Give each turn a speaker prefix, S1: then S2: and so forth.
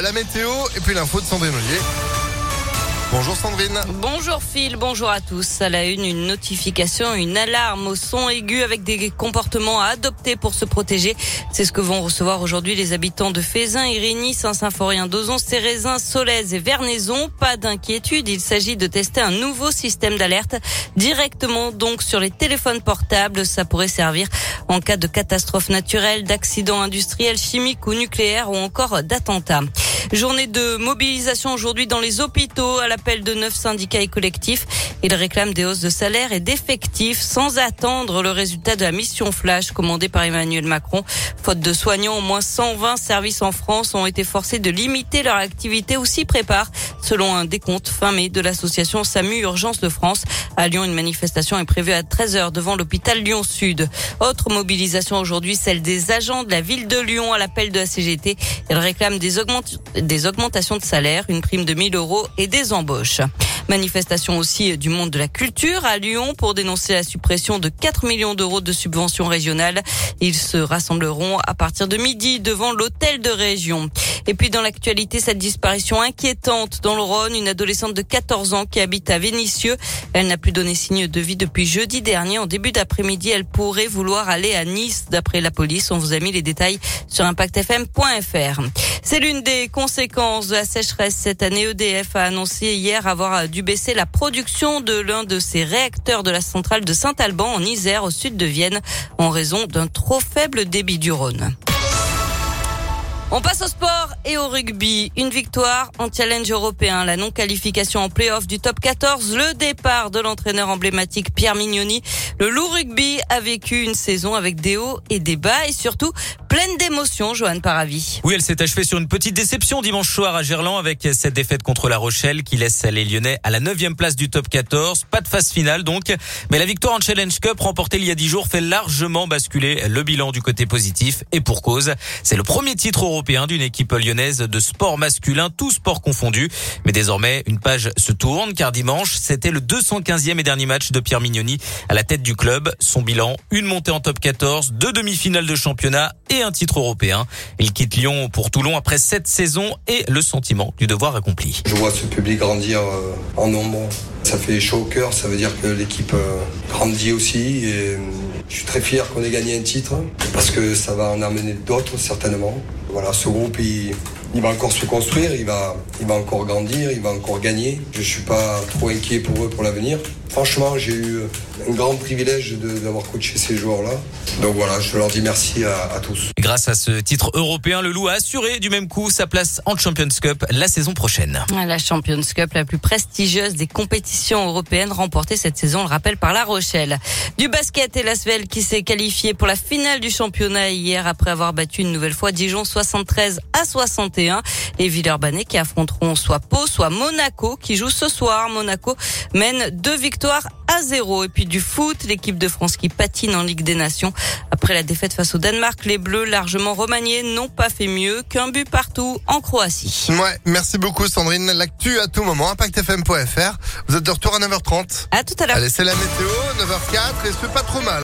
S1: euh, la météo et puis l'info de Sandrine. Bonjour Sandrine.
S2: Bonjour Phil, bonjour à tous. À la une, une notification, une alarme au son aigu avec des comportements à adopter pour se protéger. C'est ce que vont recevoir aujourd'hui les habitants de Fézin, Irigny, Saint-Symphorien, Dozon, Cérézin, Solèze et Vernaison. Pas d'inquiétude, il s'agit de tester un nouveau système d'alerte directement donc sur les téléphones portables. Ça pourrait servir en cas de catastrophe naturelle, d'accident industriel, chimique ou nucléaire ou encore d'attentat. Journée de mobilisation aujourd'hui dans les hôpitaux à l'appel de neuf syndicats et collectifs. Ils réclament des hausses de salaire et d'effectifs sans attendre le résultat de la mission flash commandée par Emmanuel Macron. Faute de soignants, au moins 120 services en France ont été forcés de limiter leur activité ou s'y préparent, selon un décompte fin mai de l'association SAMU Urgence de France. À Lyon, une manifestation est prévue à 13h devant l'hôpital Lyon-Sud. Autre mobilisation aujourd'hui, celle des agents de la ville de Lyon à l'appel de la CGT. Ils réclament des, des augmentations de salaire, une prime de 1000 euros et des embauches. Manifestation aussi du monde de la culture à Lyon pour dénoncer la suppression de 4 millions d'euros de subventions régionales. Ils se rassembleront à partir de midi devant l'hôtel de région. Et puis dans l'actualité, cette disparition inquiétante dans le Rhône, une adolescente de 14 ans qui habite à Vénissieux. Elle n'a plus donné signe de vie depuis jeudi dernier. En début d'après-midi, elle pourrait vouloir aller à Nice d'après la police. On vous a mis les détails sur impactfm.fr. C'est l'une des conséquences de la sécheresse cette année. EDF a annoncé hier avoir dû baisser la production de l'un de ses réacteurs de la centrale de Saint-Alban en Isère au sud de Vienne en raison d'un trop faible débit du Rhône. On passe au sport et au rugby. Une victoire en challenge européen, la non-qualification en play-off du top 14, le départ de l'entraîneur emblématique Pierre Mignoni. Le loup rugby a vécu une saison avec des hauts et des bas et surtout pleine d'émotions, Johan Paravi.
S3: Oui, elle s'est achevée sur une petite déception dimanche soir à Gerland avec cette défaite contre La Rochelle qui laisse les Lyonnais à la neuvième place du top 14. Pas de phase finale donc, mais la victoire en Challenge Cup remportée il y a dix jours fait largement basculer le bilan du côté positif et pour cause. C'est le premier titre européen d'une équipe lyonnaise de sport masculin, tout sport confondu. Mais désormais, une page se tourne car dimanche, c'était le 215e et dernier match de Pierre Mignoni à la tête du club. Son bilan, une montée en top 14, deux demi-finales de championnat et un titre européen. Il quitte Lyon pour Toulon après sept saisons et le sentiment du devoir accompli.
S4: Je vois ce public grandir euh, en nombre. Ça fait chaud au cœur, ça veut dire que l'équipe euh, grandit aussi et je suis très fier qu'on ait gagné un titre parce que ça va en amener d'autres certainement. Voilà, ce groupe, il, va encore se construire, il va, il va encore grandir, il va encore gagner. Je suis pas trop inquiet pour eux pour l'avenir. Franchement, j'ai eu un grand privilège d'avoir coaché ces joueurs-là. Donc voilà, je leur dis merci à, à, tous.
S3: Grâce à ce titre européen, le Loup a assuré du même coup sa place en Champions Cup la saison prochaine.
S2: La Champions Cup, la plus prestigieuse des compétitions européennes, remportée cette saison, on le rappelle, par La Rochelle. Du basket et l'Asvel qui s'est qualifié pour la finale du championnat hier après avoir battu une nouvelle fois Dijon 73 à 61. Les Villeurbanais qui affronteront soit Pau, soit Monaco qui joue ce soir. Monaco mène deux victoires à zéro. Et puis du foot, l'équipe de France qui patine en Ligue des Nations. Après la défaite face au Danemark, les Bleus, largement remaniés, n'ont pas fait mieux qu'un but partout en Croatie.
S1: Ouais, merci beaucoup Sandrine. L'actu à tout moment, impactfm.fr. Vous êtes de retour à 9h30.
S2: À tout à l'heure.
S1: Allez, c'est la météo, 9h04 et c'est pas trop mal.